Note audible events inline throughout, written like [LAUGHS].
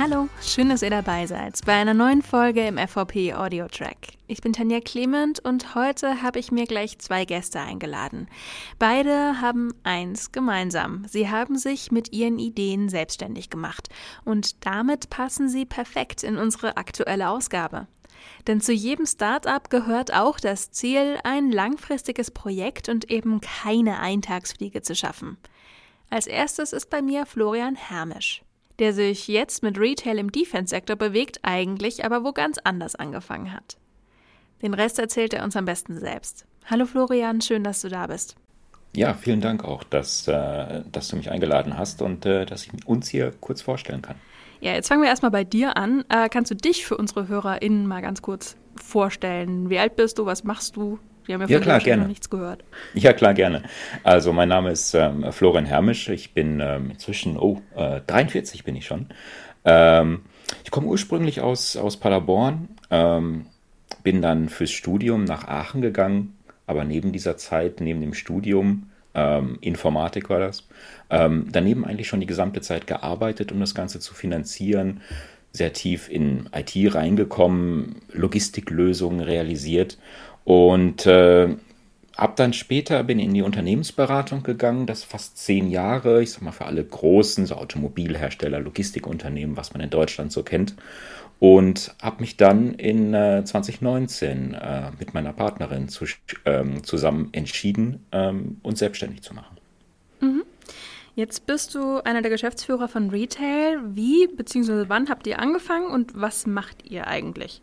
Hallo, schön, dass ihr dabei seid bei einer neuen Folge im FVP Audio Track. Ich bin Tanja Clement und heute habe ich mir gleich zwei Gäste eingeladen. Beide haben eins gemeinsam. Sie haben sich mit ihren Ideen selbstständig gemacht und damit passen sie perfekt in unsere aktuelle Ausgabe. Denn zu jedem Startup gehört auch das Ziel, ein langfristiges Projekt und eben keine Eintagsfliege zu schaffen. Als erstes ist bei mir Florian Hermisch der sich jetzt mit Retail im Defense-Sektor bewegt, eigentlich aber wo ganz anders angefangen hat. Den Rest erzählt er uns am besten selbst. Hallo Florian, schön, dass du da bist. Ja, vielen Dank auch, dass, äh, dass du mich eingeladen hast und äh, dass ich uns hier kurz vorstellen kann. Ja, jetzt fangen wir erstmal bei dir an. Äh, kannst du dich für unsere HörerInnen mal ganz kurz vorstellen? Wie alt bist du? Was machst du? Wir haben ja, ja klar, gerne. noch nichts gehört. Ja, klar, gerne. Also, mein Name ist ähm, Florian Hermisch. Ich bin ähm, inzwischen, oh, äh, 43 bin ich schon. Ähm, ich komme ursprünglich aus, aus Paderborn, ähm, bin dann fürs Studium nach Aachen gegangen, aber neben dieser Zeit, neben dem Studium, ähm, Informatik war das, ähm, daneben eigentlich schon die gesamte Zeit gearbeitet, um das Ganze zu finanzieren sehr tief in IT reingekommen, Logistiklösungen realisiert und äh, ab dann später bin ich in die Unternehmensberatung gegangen, das fast zehn Jahre, ich sag mal für alle großen, so Automobilhersteller, Logistikunternehmen, was man in Deutschland so kennt. Und habe mich dann in äh, 2019 äh, mit meiner Partnerin zu, ähm, zusammen entschieden, ähm, uns selbstständig zu machen. Mhm. Jetzt bist du einer der Geschäftsführer von Retail. Wie bzw. wann habt ihr angefangen und was macht ihr eigentlich?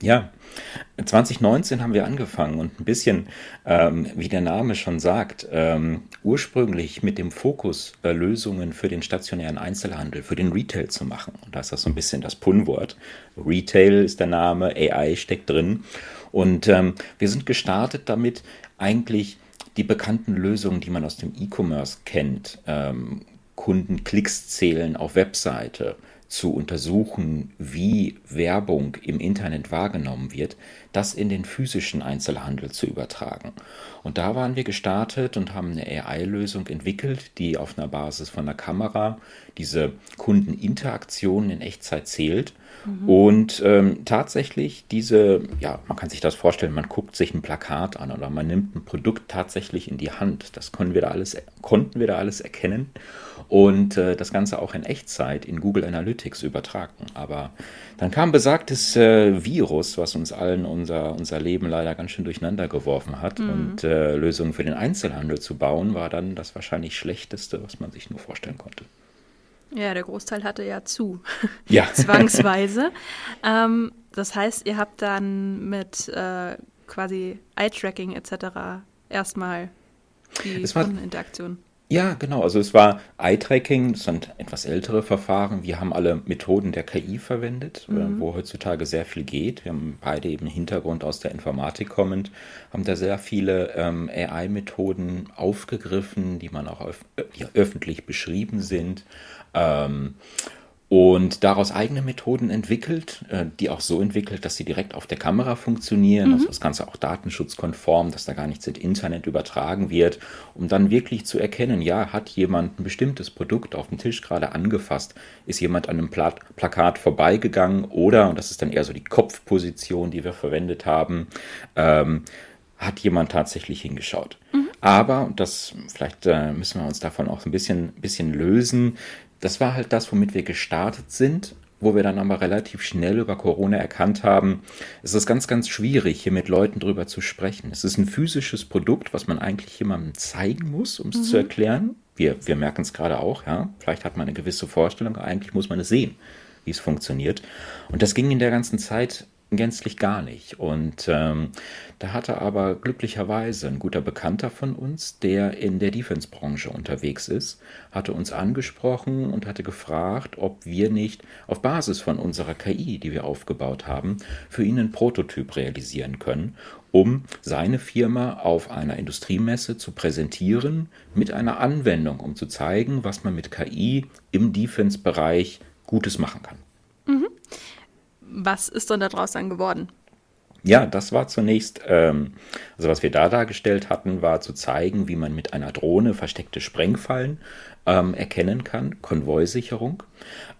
Ja, 2019 haben wir angefangen und ein bisschen, ähm, wie der Name schon sagt, ähm, ursprünglich mit dem Fokus, äh, Lösungen für den stationären Einzelhandel, für den Retail zu machen. Und da ist das so ein bisschen das Punnwort. Retail ist der Name, AI steckt drin. Und ähm, wir sind gestartet damit, eigentlich die bekannten Lösungen, die man aus dem E-Commerce kennt, ähm, Kundenklicks zählen auf Webseite, zu untersuchen, wie Werbung im Internet wahrgenommen wird, das in den physischen Einzelhandel zu übertragen. Und da waren wir gestartet und haben eine AI-Lösung entwickelt, die auf einer Basis von einer Kamera diese Kundeninteraktionen in Echtzeit zählt Mhm. Und ähm, tatsächlich diese, ja, man kann sich das vorstellen, man guckt sich ein Plakat an oder man nimmt ein Produkt tatsächlich in die Hand. Das konnten wir da alles, konnten wir da alles erkennen und äh, das Ganze auch in Echtzeit in Google Analytics übertragen. Aber dann kam besagtes äh, Virus, was uns allen unser, unser Leben leider ganz schön durcheinander geworfen hat. Mhm. Und äh, Lösungen für den Einzelhandel zu bauen, war dann das wahrscheinlich schlechteste, was man sich nur vorstellen konnte. Ja, der Großteil hatte ja zu. [LAUGHS] Ja. Zwangsweise. ähm, das heißt, ihr habt dann mit äh, quasi Eye-Tracking etc. erstmal die Kundeninteraktion. Ja, genau. Also es war Eye-Tracking, das sind etwas ältere Verfahren. Wir haben alle Methoden der KI verwendet, äh, mhm. wo heutzutage sehr viel geht. Wir haben beide eben Hintergrund aus der Informatik kommend, haben da sehr viele ähm, AI-Methoden aufgegriffen, die man auch öf die öffentlich beschrieben sind ähm, und daraus eigene Methoden entwickelt, äh, die auch so entwickelt, dass sie direkt auf der Kamera funktionieren, mhm. also das Ganze auch datenschutzkonform, dass da gar nichts ins Internet übertragen wird, um dann wirklich zu erkennen, ja, hat jemand ein bestimmtes Produkt auf dem Tisch gerade angefasst, ist jemand an einem Pla Plakat vorbeigegangen oder, und das ist dann eher so die Kopfposition, die wir verwendet haben, ähm, hat jemand tatsächlich hingeschaut. Mhm. Aber, und das vielleicht äh, müssen wir uns davon auch ein bisschen, bisschen lösen, das war halt das, womit wir gestartet sind, wo wir dann aber relativ schnell über Corona erkannt haben, es ist ganz, ganz schwierig, hier mit Leuten drüber zu sprechen. Es ist ein physisches Produkt, was man eigentlich jemandem zeigen muss, um es mhm. zu erklären. Wir, wir merken es gerade auch, ja. Vielleicht hat man eine gewisse Vorstellung, eigentlich muss man es sehen, wie es funktioniert. Und das ging in der ganzen Zeit gänzlich gar nicht. Und ähm, da hatte aber glücklicherweise ein guter Bekannter von uns, der in der Defense-Branche unterwegs ist, hatte uns angesprochen und hatte gefragt, ob wir nicht auf Basis von unserer KI, die wir aufgebaut haben, für ihn einen Prototyp realisieren können, um seine Firma auf einer Industriemesse zu präsentieren mit einer Anwendung, um zu zeigen, was man mit KI im Defense-Bereich Gutes machen kann. Was ist dann daraus dann geworden? Ja, das war zunächst, ähm, also was wir da dargestellt hatten, war zu zeigen, wie man mit einer Drohne versteckte Sprengfallen ähm, erkennen kann, Konvoisicherung.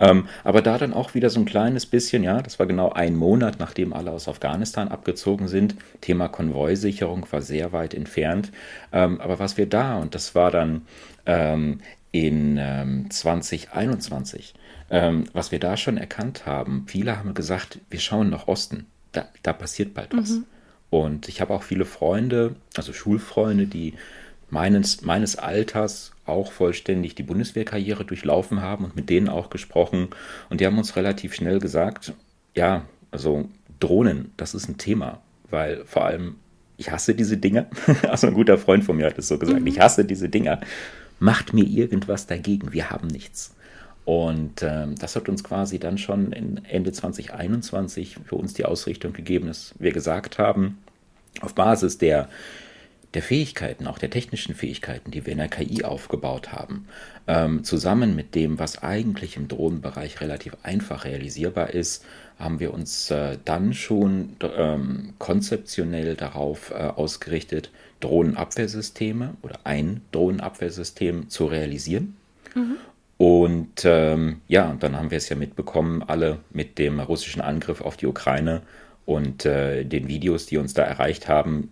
Ähm, aber da dann auch wieder so ein kleines bisschen, ja, das war genau ein Monat, nachdem alle aus Afghanistan abgezogen sind. Thema Konvoisicherung war sehr weit entfernt. Ähm, aber was wir da, und das war dann ähm, in 2021, ähm, was wir da schon erkannt haben, viele haben gesagt, wir schauen nach Osten da, da passiert bald was. Mhm. Und ich habe auch viele Freunde, also Schulfreunde, die meines, meines Alters auch vollständig die Bundeswehrkarriere durchlaufen haben und mit denen auch gesprochen. Und die haben uns relativ schnell gesagt, ja, also Drohnen, das ist ein Thema, weil vor allem ich hasse diese Dinger. [LAUGHS] Also ein guter Freund von mir hat es so gesagt, mhm. ich hasse diese Dinger. Macht mir irgendwas dagegen, wir haben nichts. Und ähm, das hat uns quasi dann schon Ende 2021 für uns die Ausrichtung gegeben, dass wir gesagt haben, auf Basis der, der Fähigkeiten, auch der technischen Fähigkeiten, die wir in der KI aufgebaut haben, ähm, zusammen mit dem, was eigentlich im Drohnenbereich relativ einfach realisierbar ist, haben wir uns äh, dann schon ähm, konzeptionell darauf äh, ausgerichtet, Drohnenabwehrsysteme oder ein Drohnenabwehrsystem zu realisieren. Mhm. Und ähm, ja, dann haben wir es ja mitbekommen, alle mit dem russischen Angriff auf die Ukraine und äh, den Videos, die uns da erreicht haben.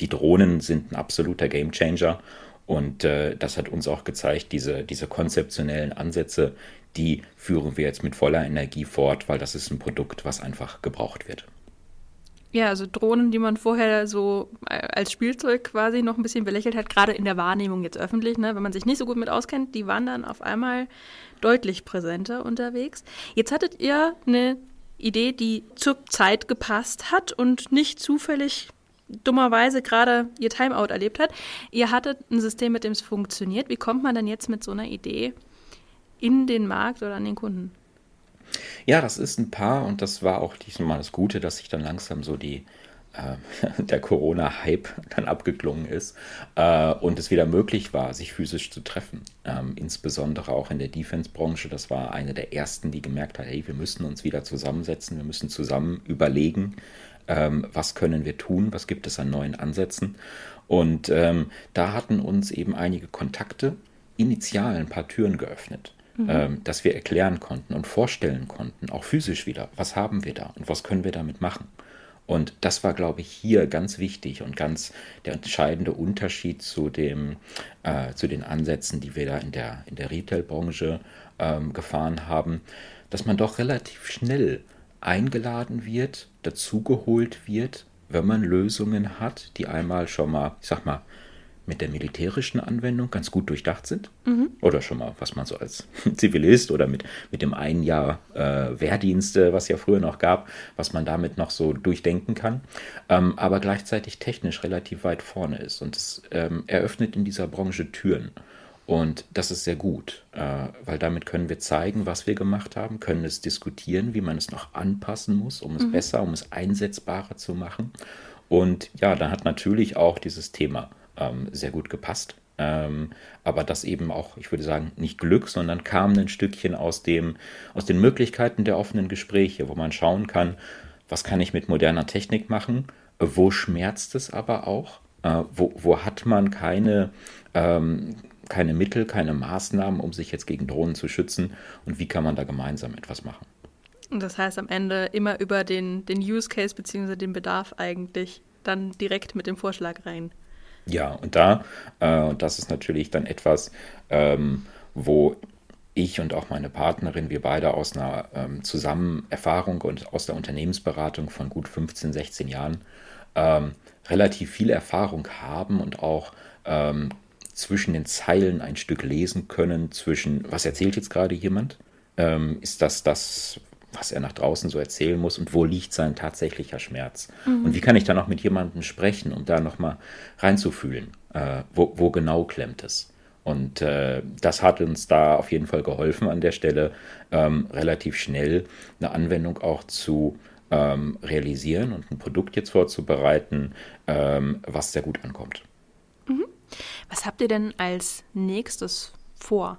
Die Drohnen sind ein absoluter Gamechanger und äh, das hat uns auch gezeigt, diese, diese konzeptionellen Ansätze, die führen wir jetzt mit voller Energie fort, weil das ist ein Produkt, was einfach gebraucht wird. Ja, also Drohnen, die man vorher so äh, als Spielzeug quasi noch ein bisschen belächelt hat, gerade in der Wahrnehmung jetzt öffentlich, ne, wenn man sich nicht so gut mit auskennt, die waren dann auf einmal deutlich präsenter unterwegs. Jetzt hattet ihr eine Idee, die zur Zeit gepasst hat und nicht zufällig dummerweise gerade ihr Timeout erlebt hat. Ihr hattet ein System, mit dem es funktioniert. Wie kommt man denn jetzt mit so einer Idee in den Markt oder an den Kunden? Ja, das ist ein Paar und das war auch diesmal das Gute, dass sich dann langsam so die äh, [LAUGHS] der Corona-Hype dann abgeklungen ist äh, und es wieder möglich war, sich physisch zu treffen. Ähm, insbesondere auch in der Defense-Branche. Das war eine der ersten, die gemerkt hat, hey, wir müssen uns wieder zusammensetzen, wir müssen zusammen überlegen, ähm, was können wir tun, was gibt es an neuen Ansätzen. Und ähm, da hatten uns eben einige Kontakte initial ein paar Türen geöffnet mhm. ähm, dass wir erklären konnten und vorstellen konnten, auch physisch wieder, was haben wir da und was können wir damit machen. Und das war, glaube ich, hier ganz wichtig und ganz der entscheidende Unterschied zu, dem, äh, zu den Ansätzen, die wir da in der, in der Retail-Branche ähm, gefahren haben, dass man doch relativ schnell eingeladen wird, dazugeholt wird, wenn man Lösungen hat, die einmal schon mal, ich sag mal, mit der militärischen Anwendung ganz gut durchdacht sind. Mhm. Oder schon mal, was man so als [LAUGHS] Zivilist oder mit, mit dem einen Jahr äh, Wehrdienst, äh, was ja früher noch gab, was man damit noch so durchdenken kann. Ähm, aber gleichzeitig technisch relativ weit vorne ist. Und es ähm, eröffnet in dieser Branche Türen. Und das ist sehr gut, äh, weil damit können wir zeigen, was wir gemacht haben, können es diskutieren, wie man es noch anpassen muss, um es mhm. besser, um es einsetzbarer zu machen. Und ja, da hat natürlich auch dieses Thema ähm, sehr gut gepasst. Ähm, aber das eben auch, ich würde sagen, nicht Glück, sondern kam ein Stückchen aus, dem, aus den Möglichkeiten der offenen Gespräche, wo man schauen kann, was kann ich mit moderner Technik machen, wo schmerzt es aber auch, äh, wo, wo hat man keine, ähm, keine Mittel, keine Maßnahmen, um sich jetzt gegen Drohnen zu schützen und wie kann man da gemeinsam etwas machen. Und das heißt am Ende immer über den, den Use Case bzw. den Bedarf eigentlich dann direkt mit dem Vorschlag rein. Ja, und da, äh, das ist natürlich dann etwas, ähm, wo ich und auch meine Partnerin, wir beide aus einer ähm, zusammen und aus der Unternehmensberatung von gut 15, 16 Jahren ähm, relativ viel Erfahrung haben und auch ähm, zwischen den Zeilen ein Stück lesen können, zwischen, was erzählt jetzt gerade jemand? Ähm, ist das das, was er nach draußen so erzählen muss und wo liegt sein tatsächlicher Schmerz. Mhm. Und wie kann ich dann auch mit jemandem sprechen, um da nochmal reinzufühlen, äh, wo, wo genau klemmt es. Und äh, das hat uns da auf jeden Fall geholfen an der Stelle, ähm, relativ schnell eine Anwendung auch zu ähm, realisieren und ein Produkt jetzt vorzubereiten, ähm, was sehr gut ankommt. Mhm. Was habt ihr denn als nächstes vor?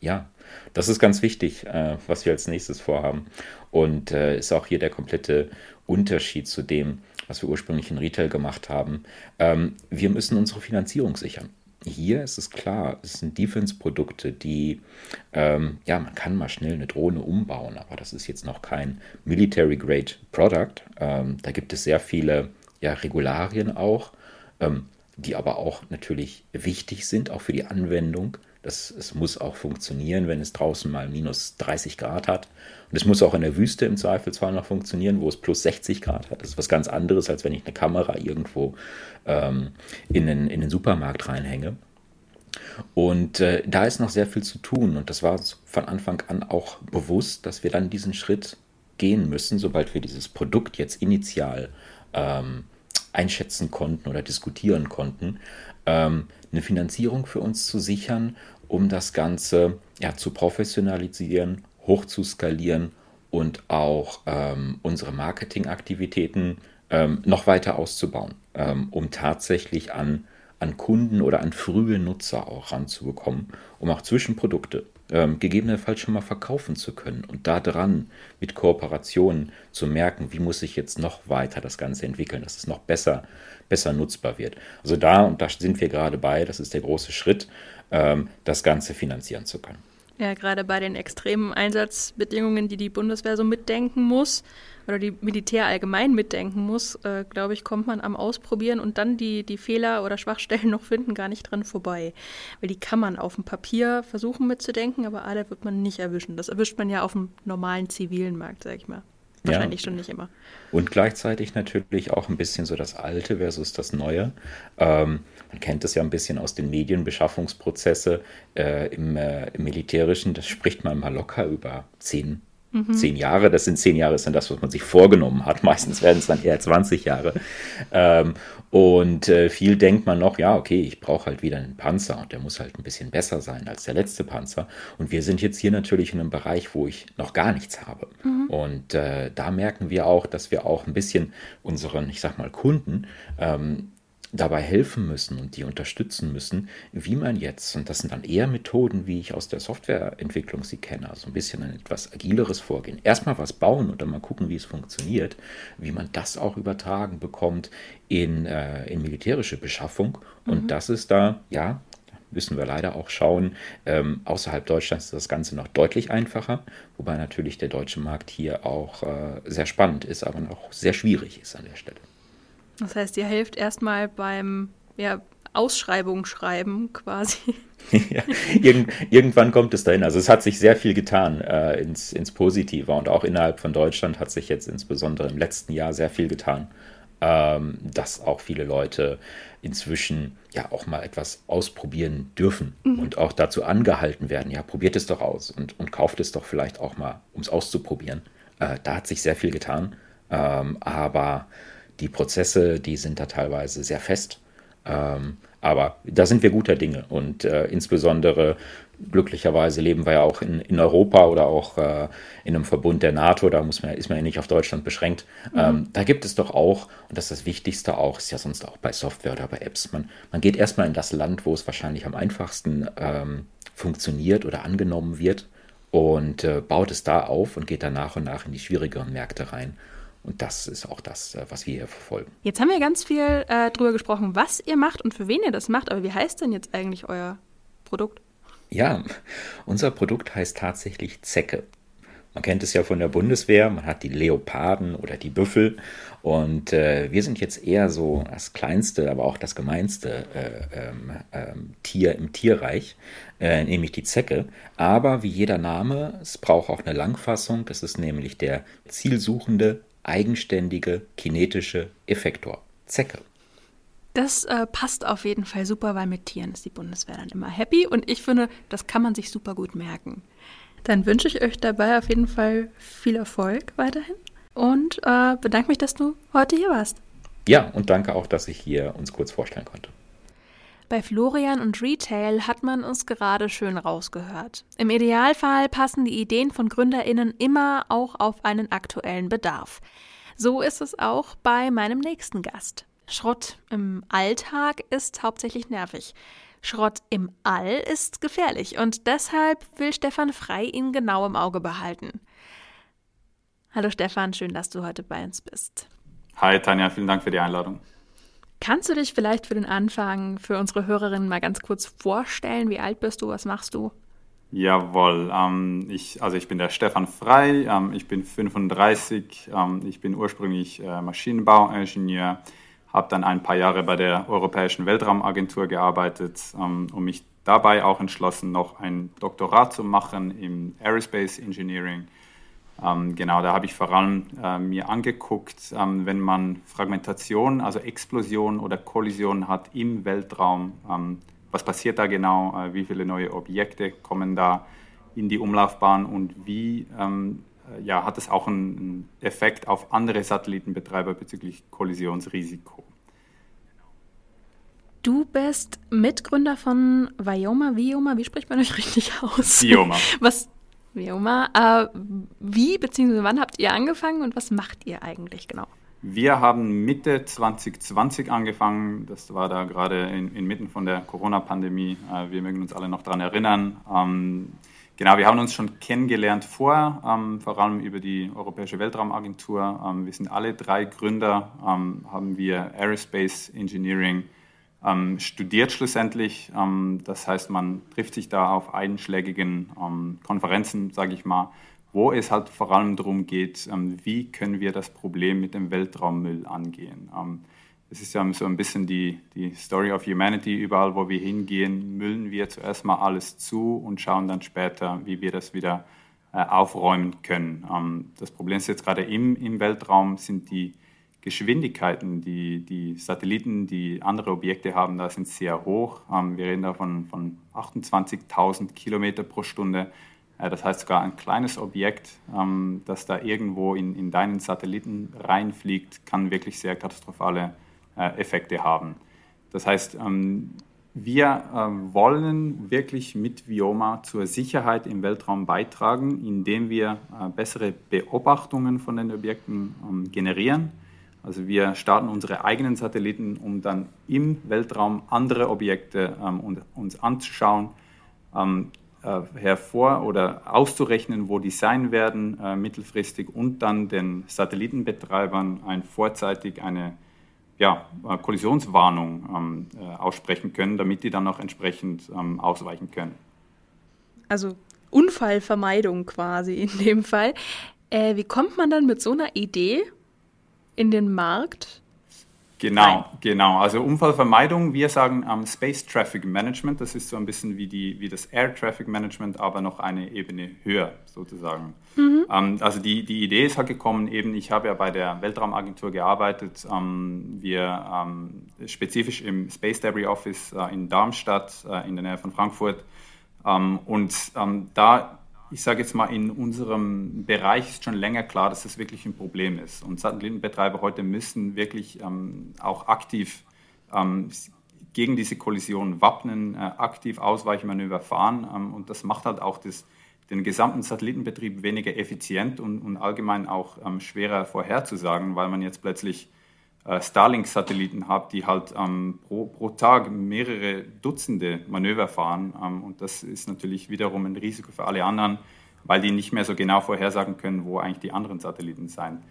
Ja, das ist ganz wichtig, äh, was wir als nächstes vorhaben. Und äh, ist auch hier der komplette Unterschied zu dem, was wir ursprünglich in Retail gemacht haben. Ähm, wir müssen unsere Finanzierung sichern. Hier ist es klar, es sind Defense-Produkte, die, ähm, ja, man kann mal schnell eine Drohne umbauen, aber das ist jetzt noch kein Military-Grade Product. Ähm, da gibt es sehr viele ja, Regularien auch, ähm, die aber auch natürlich wichtig sind, auch für die Anwendung. Das, es muss auch funktionieren, wenn es draußen mal minus 30 Grad hat. Und es muss auch in der Wüste im Zweifelsfall noch funktionieren, wo es plus 60 Grad hat. Das ist was ganz anderes, als wenn ich eine Kamera irgendwo ähm, in, den, in den Supermarkt reinhänge. Und äh, da ist noch sehr viel zu tun. Und das war uns von Anfang an auch bewusst, dass wir dann diesen Schritt gehen müssen, sobald wir dieses Produkt jetzt initial ähm, einschätzen konnten oder diskutieren konnten, ähm, eine Finanzierung für uns zu sichern, um das Ganze ja, zu professionalisieren, hoch zu skalieren und auch ähm, unsere Marketingaktivitäten ähm, noch weiter auszubauen, ähm, um tatsächlich an, an Kunden oder an frühe Nutzer auch ranzubekommen, um auch Zwischenprodukte ähm, gegebenenfalls schon mal verkaufen zu können und da dran mit Kooperationen zu merken, wie muss ich jetzt noch weiter das Ganze entwickeln, dass es noch besser, besser nutzbar wird. Also da, und da sind wir gerade bei, das ist der große Schritt, ähm, das Ganze finanzieren zu können. Ja, gerade bei den extremen Einsatzbedingungen, die die Bundeswehr so mitdenken muss oder die Militär allgemein mitdenken muss, äh, glaube ich, kommt man am Ausprobieren und dann die, die Fehler oder Schwachstellen [LAUGHS] noch finden gar nicht dran vorbei. Weil die kann man auf dem Papier versuchen mitzudenken, aber alle wird man nicht erwischen. Das erwischt man ja auf dem normalen zivilen Markt, sag ich mal. Wahrscheinlich ja. schon nicht immer. Und gleichzeitig natürlich auch ein bisschen so das Alte versus das Neue. Ähm, man kennt es ja ein bisschen aus den Medienbeschaffungsprozesse äh, im, äh, im Militärischen. Das spricht man mal locker über zehn Mhm. Zehn Jahre, das sind zehn Jahre, ist dann das, was man sich vorgenommen hat. [LAUGHS] Meistens werden es dann eher 20 Jahre. Ähm, und äh, viel denkt man noch, ja, okay, ich brauche halt wieder einen Panzer und der muss halt ein bisschen besser sein als der letzte Panzer. Und wir sind jetzt hier natürlich in einem Bereich, wo ich noch gar nichts habe. Mhm. Und äh, da merken wir auch, dass wir auch ein bisschen unseren, ich sag mal, Kunden ähm, dabei helfen müssen und die unterstützen müssen, wie man jetzt, und das sind dann eher Methoden, wie ich aus der Softwareentwicklung sie kenne, also ein bisschen ein etwas agileres Vorgehen. Erstmal was bauen und dann mal gucken, wie es funktioniert, wie man das auch übertragen bekommt in, äh, in militärische Beschaffung. Und mhm. das ist da, ja, müssen wir leider auch schauen. Ähm, außerhalb Deutschlands ist das Ganze noch deutlich einfacher, wobei natürlich der deutsche Markt hier auch äh, sehr spannend ist, aber auch sehr schwierig ist an der Stelle. Das heißt, ihr helft erstmal beim ja, Ausschreibung schreiben quasi. [LAUGHS] ja, irgend, irgendwann kommt es dahin. Also es hat sich sehr viel getan äh, ins, ins Positive und auch innerhalb von Deutschland hat sich jetzt insbesondere im letzten Jahr sehr viel getan, ähm, dass auch viele Leute inzwischen ja auch mal etwas ausprobieren dürfen mhm. und auch dazu angehalten werden. Ja, probiert es doch aus und, und kauft es doch vielleicht auch mal, um es auszuprobieren. Äh, da hat sich sehr viel getan, ähm, aber die Prozesse, die sind da teilweise sehr fest. Ähm, aber da sind wir guter Dinge und äh, insbesondere glücklicherweise leben wir ja auch in, in Europa oder auch äh, in einem Verbund der NATO, da muss man, ist man ja nicht auf Deutschland beschränkt. Mhm. Ähm, da gibt es doch auch, und das ist das Wichtigste auch, ist ja sonst auch bei Software oder bei Apps, man, man geht erstmal in das Land, wo es wahrscheinlich am einfachsten ähm, funktioniert oder angenommen wird und äh, baut es da auf und geht dann nach und nach in die schwierigeren Märkte rein. Und das ist auch das, äh, was wir hier verfolgen. Jetzt haben wir ganz viel äh, drüber gesprochen, was ihr macht und für wen ihr das macht. Aber wie heißt denn jetzt eigentlich euer Produkt? Ja, unser Produkt heißt tatsächlich Zecke. Man kennt es ja von der Bundeswehr, man hat die Leoparden oder die Büffel und äh, wir sind jetzt eher so das kleinste, aber auch das gemeinste äh, ähm, ähm, Tier im Tierreich, äh, nämlich die Zecke. Aber wie jeder Name, es braucht auch eine Langfassung, es ist nämlich der zielsuchende eigenständige kinetische Effektor. Zecke. Das äh, passt auf jeden Fall super, weil mit Tieren ist die Bundeswehr dann immer happy und ich finde, das kann man sich super gut merken. Dann wünsche ich euch dabei auf jeden Fall viel Erfolg weiterhin und äh, bedanke mich, dass du heute hier warst. Ja, und danke auch, dass ich hier uns kurz vorstellen konnte. Bei Florian und Retail hat man uns gerade schön rausgehört. Im Idealfall passen die Ideen von Gründerinnen immer auch auf einen aktuellen Bedarf. So ist es auch bei meinem nächsten Gast. Schrott im Alltag ist hauptsächlich nervig. Schrott im All ist gefährlich und deshalb will Stefan Frei ihn genau im Auge behalten. Hallo Stefan, schön, dass du heute bei uns bist. Hi Tanja, vielen Dank für die Einladung. Kannst du dich vielleicht für den Anfang für unsere Hörerinnen mal ganz kurz vorstellen? Wie alt bist du? Was machst du? Jawohl, ähm, ich, also ich bin der Stefan Frei, ähm, ich bin 35, ähm, ich bin ursprünglich äh, Maschinenbauingenieur, habe dann ein paar Jahre bei der Europäischen Weltraumagentur gearbeitet ähm, und mich dabei auch entschlossen, noch ein Doktorat zu machen im Aerospace Engineering. Ähm, genau, da habe ich vor allem äh, mir angeguckt, ähm, wenn man Fragmentation, also Explosion oder Kollision hat im Weltraum was passiert da genau, äh, wie viele neue Objekte kommen da in die Umlaufbahn und wie ähm, äh, ja, hat es auch einen Effekt auf andere Satellitenbetreiber bezüglich Kollisionsrisiko. Du bist Mitgründer von Vioma, Vioma, wie spricht man euch richtig aus? Vioma. Was, Vioma, äh, wie bzw. wann habt ihr angefangen und was macht ihr eigentlich genau? Wir haben Mitte 2020 angefangen. Das war da gerade in, inmitten von der Corona-Pandemie. Äh, wir mögen uns alle noch daran erinnern. Ähm, genau, wir haben uns schon kennengelernt vorher, ähm, vor allem über die Europäische Weltraumagentur. Ähm, wir sind alle drei Gründer, ähm, haben wir Aerospace Engineering ähm, studiert schlussendlich. Ähm, das heißt, man trifft sich da auf einschlägigen Konferenzen, sage ich mal wo es halt vor allem darum geht, ähm, wie können wir das Problem mit dem Weltraummüll angehen. Ähm, es ist ja so ein bisschen die, die Story of Humanity. Überall, wo wir hingehen, müllen wir zuerst mal alles zu und schauen dann später, wie wir das wieder äh, aufräumen können. Ähm, das Problem ist jetzt gerade im, im Weltraum, sind die Geschwindigkeiten, die die Satelliten, die andere Objekte haben, da sind sehr hoch. Wir reden da von, von 28.000 Kilometer pro Stunde. Das heißt sogar ein kleines Objekt, ähm, das da irgendwo in, in deinen Satelliten reinfliegt, kann wirklich sehr katastrophale äh, Effekte haben. Das heißt, ähm, wir äh, wollen wirklich mit Vioma zur Sicherheit im Weltraum beitragen, indem wir äh, bessere Beobachtungen von den Objekten ähm, generieren. Also wir starten unsere eigenen Satelliten, um dann im Weltraum andere Objekte uns anzuschauen äh, hervor oder auszurechnen, wo die sein werden äh, mittelfristig und dann den Satellitenbetreibern ein vorzeitig eine ja, äh, Kollisionswarnung ähm, äh, aussprechen können, damit die dann auch entsprechend ähm, ausweichen können. Also Unfallvermeidung quasi in dem Fall. Äh, wie kommt man dann mit so einer Idee in den Markt? Genau, Nein. genau. Also Unfallvermeidung, wir sagen ähm, Space Traffic Management, das ist so ein bisschen wie, die, wie das Air Traffic Management, aber noch eine Ebene höher sozusagen. Mhm. Ähm, also die, die Idee ist halt gekommen, eben ich habe ja bei der Weltraumagentur gearbeitet, ähm, wir spezifisch im Space Debris Office äh, in Darmstadt äh, in der Nähe von Frankfurt und da ich sage jetzt mal, in unserem Bereich ist schon länger klar, dass das wirklich ein Problem ist. Und Satellitenbetreiber heute müssen wirklich ähm, auch aktiv ähm, gegen diese Kollision wappnen, äh, aktiv Ausweichmanöver fahren. Ähm, und das macht halt auch das, den gesamten Satellitenbetrieb weniger effizient und, und allgemein auch ähm, schwerer vorherzusagen, weil man jetzt plötzlich Starlink-Satelliten hat, die halt ähm, pro, pro, Tag mehrere Dutzende Manöver fahren. Ähm, und das ist natürlich wiederum ein Risiko für alle anderen, weil die nicht mehr so genau vorhersagen können, wo eigentlich die anderen Satelliten sein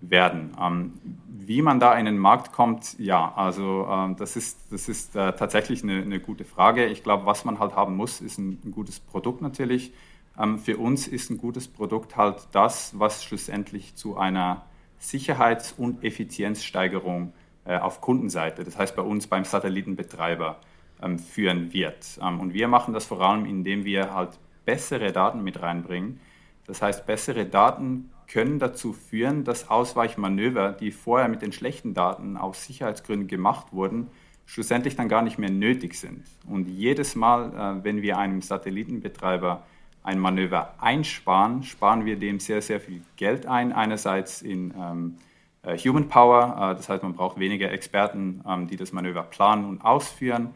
werden. Ähm, wie man da in den Markt kommt, ja, also äh, das ist, das ist äh, tatsächlich eine, eine, gute Frage. Ich glaube, was man halt haben muss, ist ein, ein gutes Produkt natürlich. Ähm, für uns ist ein gutes Produkt halt das, was schlussendlich zu einer Sicherheits- und Effizienzsteigerung äh, auf Kundenseite, das heißt bei uns beim Satellitenbetreiber, ähm, führen wird. Ähm, und wir machen das vor allem, indem wir halt bessere Daten mit reinbringen. Das heißt, bessere Daten können dazu führen, dass Ausweichmanöver, die vorher mit den schlechten Daten aus Sicherheitsgründen gemacht wurden, schlussendlich dann gar nicht mehr nötig sind. Und jedes Mal, äh, wenn wir einem Satellitenbetreiber ein Manöver einsparen, sparen wir dem sehr, sehr viel Geld ein. Einerseits in ähm, äh, Human Power, äh, das heißt, man braucht weniger Experten, ähm, die das Manöver planen und ausführen.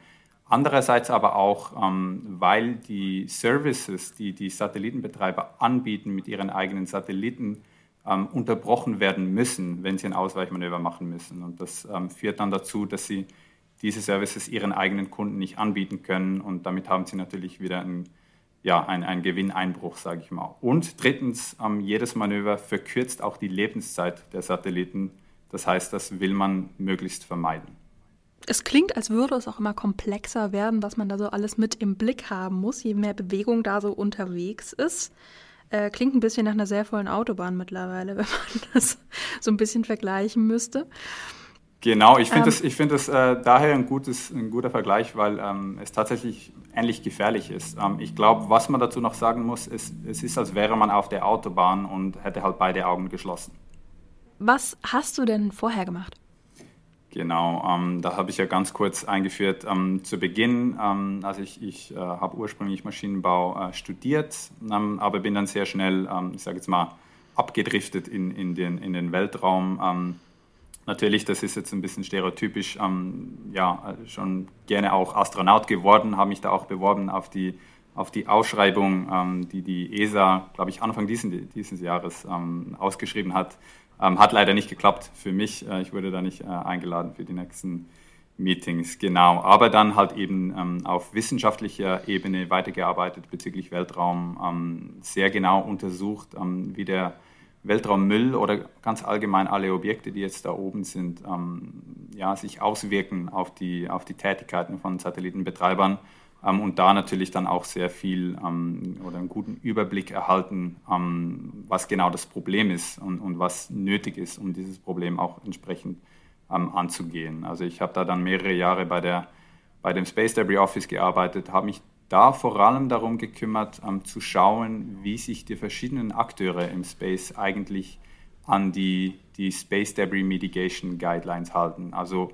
Andererseits aber auch, ähm, weil die Services, die die Satellitenbetreiber anbieten mit ihren eigenen Satelliten, ähm, unterbrochen werden müssen, wenn sie ein Ausweichmanöver machen müssen. Und das ähm, führt dann dazu, dass sie diese Services ihren eigenen Kunden nicht anbieten können. Und damit haben sie natürlich wieder ein ja, ein, ein Gewinneinbruch, sage ich mal. Und drittens, ähm, jedes Manöver verkürzt auch die Lebenszeit der Satelliten. Das heißt, das will man möglichst vermeiden. Es klingt, als würde es auch immer komplexer werden, was man da so alles mit im Blick haben muss, je mehr Bewegung da so unterwegs ist. Äh, klingt ein bisschen nach einer sehr vollen Autobahn mittlerweile, [LAUGHS] wenn man das so ein bisschen vergleichen müsste. Genau, ich finde ähm, das, ich find das äh, daher ein, gutes, ein guter Vergleich, weil ähm, es tatsächlich ähnlich gefährlich ist. Ähm, ich glaube, was man dazu noch sagen muss, ist, es ist, als wäre man auf der Autobahn und hätte halt beide Augen geschlossen. Was hast du denn vorher gemacht? Genau, ähm, da habe ich ja ganz kurz eingeführt. Ähm, zu Beginn, ähm, also ich, ich äh, habe ursprünglich Maschinenbau äh, studiert, ähm, aber bin dann sehr schnell, ich sage jetzt mal, abgedriftet in, in, den, in den Weltraum natürlich, das ist jetzt ein bisschen stereotypisch, ähm, ja, schon gerne auch Astronaut geworden, habe mich da auch beworben auf die, auf die Ausschreibung, ähm, die die ESA, glaube ich, Anfang diesen, dieses Jahres ähm, ausgeschrieben hat. Ähm, hat leider nicht geklappt für mich. Äh, ich wurde da nicht äh, eingeladen für die nächsten Meetings, genau. Aber dann halt eben ähm, auf wissenschaftlicher Ebene weitergearbeitet bezüglich Weltraum, ähm, sehr genau untersucht, wie der Weltraummüll oder ganz allgemein alle Objekte, die jetzt da oben sind, ähm, ja, sich auswirken auf die, auf die Tätigkeiten von Satellitenbetreibern ähm, und da natürlich dann auch sehr viel ähm, oder einen guten Überblick erhalten, ähm, was genau das Problem ist und, und was nötig ist, um dieses Problem auch entsprechend ähm, anzugehen. Also ich habe da dann mehrere Jahre bei, der, bei dem Space Debris Office gearbeitet, habe mich da vor allem darum gekümmert, ähm, zu schauen, wie sich die verschiedenen Akteure im Space eigentlich an die, die Space Debris Mitigation Guidelines halten. Also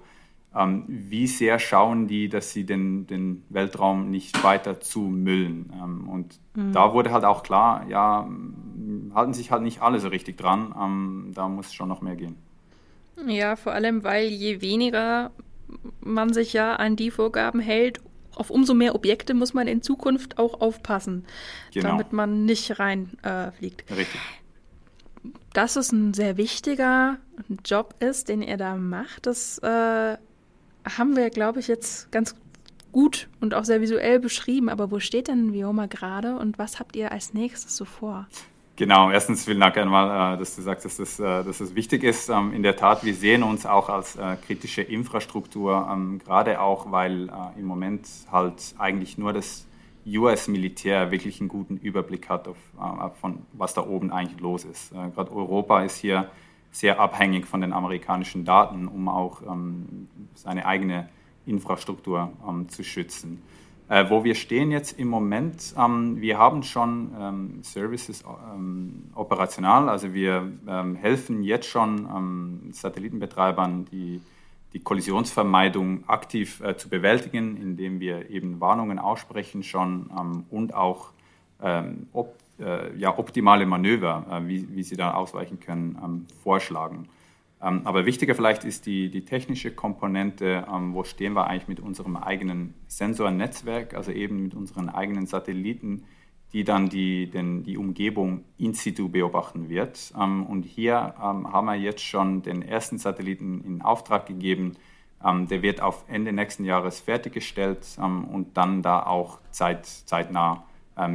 ähm, wie sehr schauen die, dass sie den, den Weltraum nicht weiter zumüllen. Ähm, und mhm. da wurde halt auch klar, ja, halten sich halt nicht alle so richtig dran. Ähm, da muss schon noch mehr gehen. Ja, vor allem, weil je weniger man sich ja an die Vorgaben hält, auf umso mehr Objekte muss man in Zukunft auch aufpassen, genau. damit man nicht reinfliegt. Äh, Richtig. Dass es ein sehr wichtiger Job ist, den ihr da macht, das äh, haben wir, glaube ich, jetzt ganz gut und auch sehr visuell beschrieben. Aber wo steht denn Vioma gerade und was habt ihr als nächstes so vor? Genau, erstens vielen Dank einmal, äh, dass du sagst, dass das, äh, dass das wichtig ist. Ähm, in der Tat, wir sehen uns auch als äh, kritische Infrastruktur, ähm, gerade auch, weil im Moment halt eigentlich nur das US-Militär wirklich einen guten Überblick hat, auf, von was da oben eigentlich los ist. Gerade Europa ist hier sehr abhängig von den amerikanischen Daten, um auch ähm, seine eigene Infrastruktur zu schützen. Äh, wo wir stehen jetzt im Moment, ähm, wir haben schon ähm, Services ähm, operational, also wir ähm, helfen jetzt schon ähm, Satellitenbetreibern, die, die Kollisionsvermeidung aktiv äh, zu bewältigen, indem wir eben Warnungen aussprechen schon ähm, und auch op, äh, ja, optimale Manöver, äh, wie, wie sie da ausweichen können, vorschlagen. Ähm, aber wichtiger vielleicht ist die, die technische Komponente, ähm, wo stehen wir eigentlich mit unserem eigenen Sensornetzwerk, also eben mit unseren eigenen Satelliten, die dann die, den, die Umgebung in situ beobachten wird. Ähm, und hier haben wir jetzt schon den ersten Satelliten in Auftrag gegeben. Der wird auf Ende nächsten Jahres fertiggestellt und dann da auch zeit, zeitnah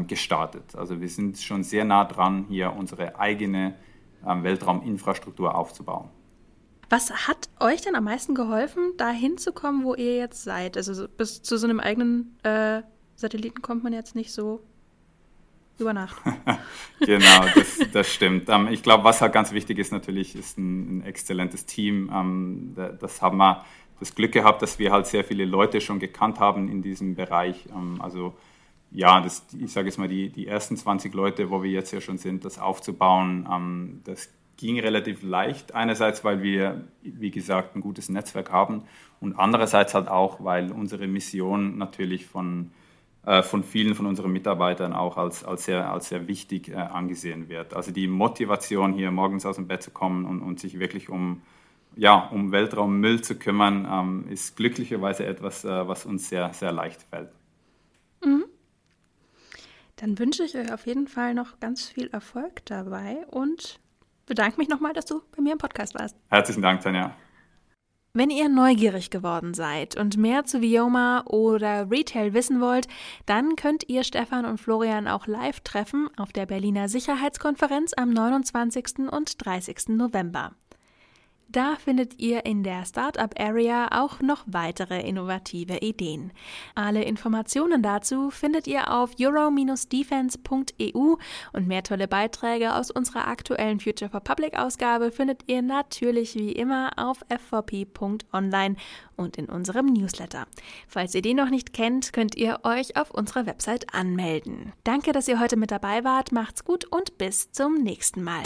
gestartet. Also wir sind schon sehr nah dran, hier unsere eigene Weltrauminfrastruktur aufzubauen. Was hat euch denn am meisten geholfen, da hinzukommen, wo ihr jetzt seid? Also bis zu so einem eigenen äh, Satelliten kommt man jetzt nicht so über Nacht. [LAUGHS] genau, das, das stimmt. Ähm, ich glaube, was halt ganz wichtig ist natürlich, ist ein, ein exzellentes Team. Ähm, das haben wir das Glück gehabt, dass wir halt sehr viele Leute schon gekannt haben in diesem Bereich. Ähm, also ja, das, ich sage jetzt mal, die, die ersten 20 Leute, wo wir jetzt ja schon sind, das aufzubauen, ähm, das ging relativ leicht. Einerseits, weil wir, wie gesagt, ein gutes Netzwerk haben und andererseits halt auch, weil unsere Mission natürlich von, äh, von vielen von unseren Mitarbeitern auch als, als, sehr, als sehr wichtig äh, angesehen wird. Also die Motivation, hier morgens aus dem Bett zu kommen und, und sich wirklich um, ja, um Weltraummüll zu kümmern, ähm, ist glücklicherweise etwas, äh, was uns sehr, sehr leicht fällt. Mhm. Dann wünsche ich euch auf jeden Fall noch ganz viel Erfolg dabei und bedanke mich nochmal, dass du bei mir im Podcast warst. Herzlichen Dank, Tanja. Wenn ihr neugierig geworden seid und mehr zu Vioma oder Retail wissen wollt, dann könnt ihr Stefan und Florian auch live treffen auf der Berliner Sicherheitskonferenz am 29. und 30. November. Da findet ihr in der Startup Area auch noch weitere innovative Ideen. Alle Informationen dazu findet ihr auf euro-defense.eu und mehr tolle Beiträge aus unserer aktuellen Future for Public Ausgabe findet ihr natürlich wie immer auf fvp.online und in unserem Newsletter. Falls ihr den noch nicht kennt, könnt ihr euch auf unserer Website anmelden. Danke, dass ihr heute mit dabei wart, macht's gut und bis zum nächsten Mal.